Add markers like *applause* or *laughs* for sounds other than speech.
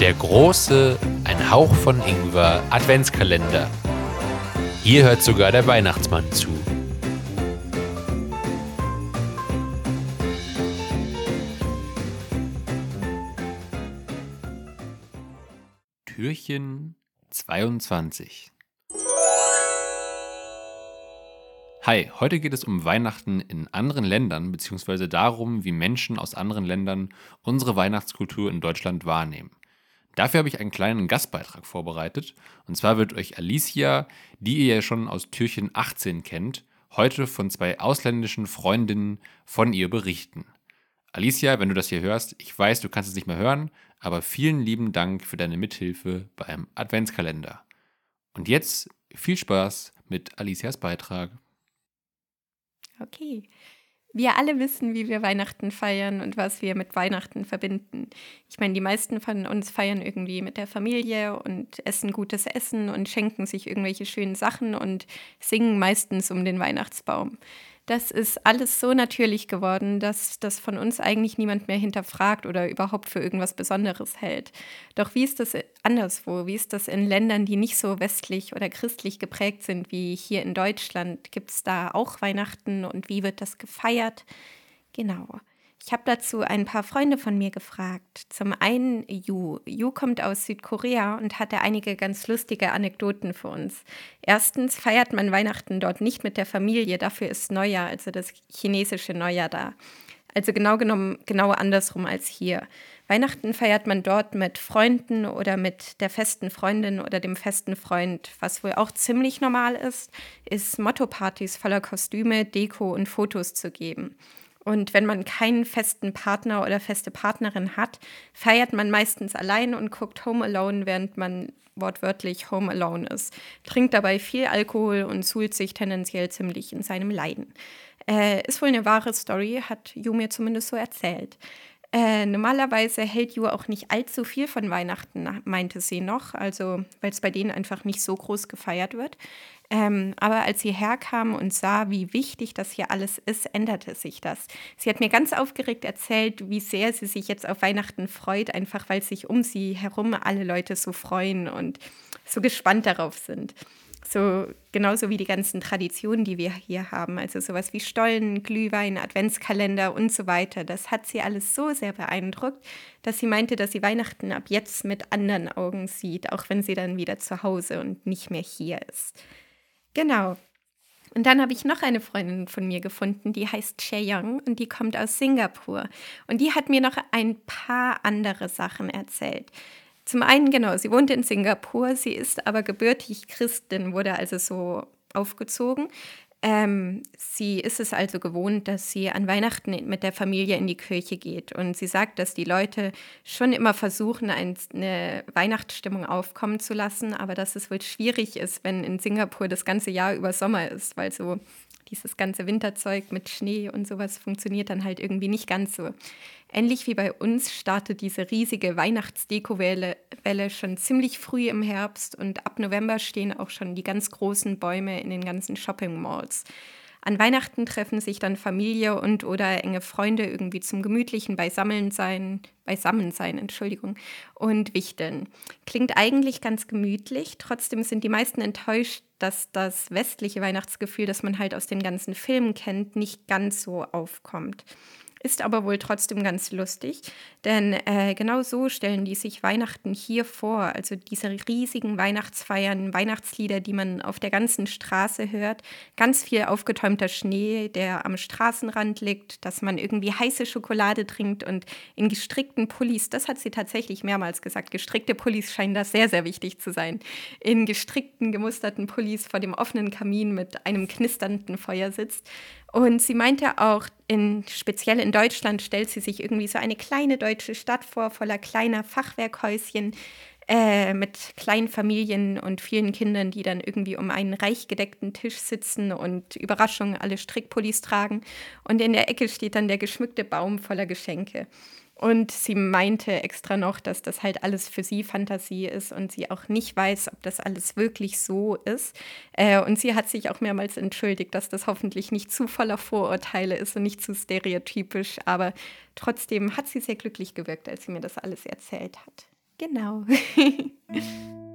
Der große, ein Hauch von Ingwer Adventskalender. Hier hört sogar der Weihnachtsmann zu. Türchen 22 Hi, heute geht es um Weihnachten in anderen Ländern, beziehungsweise darum, wie Menschen aus anderen Ländern unsere Weihnachtskultur in Deutschland wahrnehmen. Dafür habe ich einen kleinen Gastbeitrag vorbereitet. Und zwar wird euch Alicia, die ihr ja schon aus Türchen 18 kennt, heute von zwei ausländischen Freundinnen von ihr berichten. Alicia, wenn du das hier hörst, ich weiß, du kannst es nicht mehr hören, aber vielen lieben Dank für deine Mithilfe beim Adventskalender. Und jetzt viel Spaß mit Alicias Beitrag. Okay. Wir alle wissen, wie wir Weihnachten feiern und was wir mit Weihnachten verbinden. Ich meine, die meisten von uns feiern irgendwie mit der Familie und essen gutes Essen und schenken sich irgendwelche schönen Sachen und singen meistens um den Weihnachtsbaum das ist alles so natürlich geworden, dass das von uns eigentlich niemand mehr hinterfragt oder überhaupt für irgendwas Besonderes hält. Doch wie ist das anderswo? Wie ist das in Ländern, die nicht so westlich oder christlich geprägt sind wie hier in Deutschland? Gibt es da auch Weihnachten und wie wird das gefeiert? Genau. Ich habe dazu ein paar Freunde von mir gefragt. Zum einen Yu. Yu kommt aus Südkorea und hatte einige ganz lustige Anekdoten für uns. Erstens feiert man Weihnachten dort nicht mit der Familie, dafür ist Neujahr, also das chinesische Neujahr da. Also genau genommen genau andersrum als hier. Weihnachten feiert man dort mit Freunden oder mit der festen Freundin oder dem festen Freund. Was wohl auch ziemlich normal ist, ist Motto-Partys voller Kostüme, Deko und Fotos zu geben. Und wenn man keinen festen Partner oder feste Partnerin hat, feiert man meistens allein und guckt Home Alone, während man wortwörtlich Home Alone ist. Trinkt dabei viel Alkohol und suhlt sich tendenziell ziemlich in seinem Leiden. Äh, ist wohl eine wahre Story, hat Ju mir zumindest so erzählt. Äh, normalerweise hält Ju auch nicht allzu viel von Weihnachten, meinte sie noch, also weil es bei denen einfach nicht so groß gefeiert wird. Ähm, aber als sie herkam und sah, wie wichtig das hier alles ist, änderte sich das. Sie hat mir ganz aufgeregt erzählt, wie sehr sie sich jetzt auf Weihnachten freut, einfach weil sich um sie herum alle Leute so freuen und so gespannt darauf sind. So genauso wie die ganzen Traditionen, die wir hier haben, also sowas wie Stollen, Glühwein, Adventskalender und so weiter. Das hat sie alles so sehr beeindruckt, dass sie meinte, dass sie Weihnachten ab jetzt mit anderen Augen sieht, auch wenn sie dann wieder zu Hause und nicht mehr hier ist. Genau. Und dann habe ich noch eine Freundin von mir gefunden, die heißt Young und die kommt aus Singapur. Und die hat mir noch ein paar andere Sachen erzählt. Zum einen, genau, sie wohnt in Singapur, sie ist aber gebürtig Christin, wurde also so aufgezogen. Ähm, sie ist es also gewohnt, dass sie an Weihnachten mit der Familie in die Kirche geht. Und sie sagt, dass die Leute schon immer versuchen, eine Weihnachtsstimmung aufkommen zu lassen, aber dass es wohl schwierig ist, wenn in Singapur das ganze Jahr über Sommer ist, weil so dieses ganze Winterzeug mit Schnee und sowas funktioniert dann halt irgendwie nicht ganz so. Ähnlich wie bei uns startet diese riesige Weihnachtsdeko-Welle Welle schon ziemlich früh im Herbst und ab November stehen auch schon die ganz großen Bäume in den ganzen Shopping-Malls. An Weihnachten treffen sich dann Familie und oder enge Freunde irgendwie zum gemütlichen Beisammensein, Beisammensein, Entschuldigung, und Wichteln. Klingt eigentlich ganz gemütlich, trotzdem sind die meisten enttäuscht, dass das westliche Weihnachtsgefühl, das man halt aus den ganzen Filmen kennt, nicht ganz so aufkommt ist aber wohl trotzdem ganz lustig, denn äh, genau so stellen die sich Weihnachten hier vor. Also diese riesigen Weihnachtsfeiern, Weihnachtslieder, die man auf der ganzen Straße hört, ganz viel aufgetäumter Schnee, der am Straßenrand liegt, dass man irgendwie heiße Schokolade trinkt und in gestrickten Pullis, das hat sie tatsächlich mehrmals gesagt, gestrickte Pullis scheinen da sehr, sehr wichtig zu sein, in gestrickten, gemusterten Pullis vor dem offenen Kamin mit einem knisternden Feuer sitzt. Und sie meinte auch, in, speziell in Deutschland stellt sie sich irgendwie so eine kleine deutsche Stadt vor, voller kleiner Fachwerkhäuschen äh, mit kleinen Familien und vielen Kindern, die dann irgendwie um einen reich gedeckten Tisch sitzen und Überraschungen alle Strickpullis tragen. Und in der Ecke steht dann der geschmückte Baum voller Geschenke. Und sie meinte extra noch, dass das halt alles für sie Fantasie ist und sie auch nicht weiß, ob das alles wirklich so ist. Äh, und sie hat sich auch mehrmals entschuldigt, dass das hoffentlich nicht zu voller Vorurteile ist und nicht zu stereotypisch. Aber trotzdem hat sie sehr glücklich gewirkt, als sie mir das alles erzählt hat. Genau. *laughs*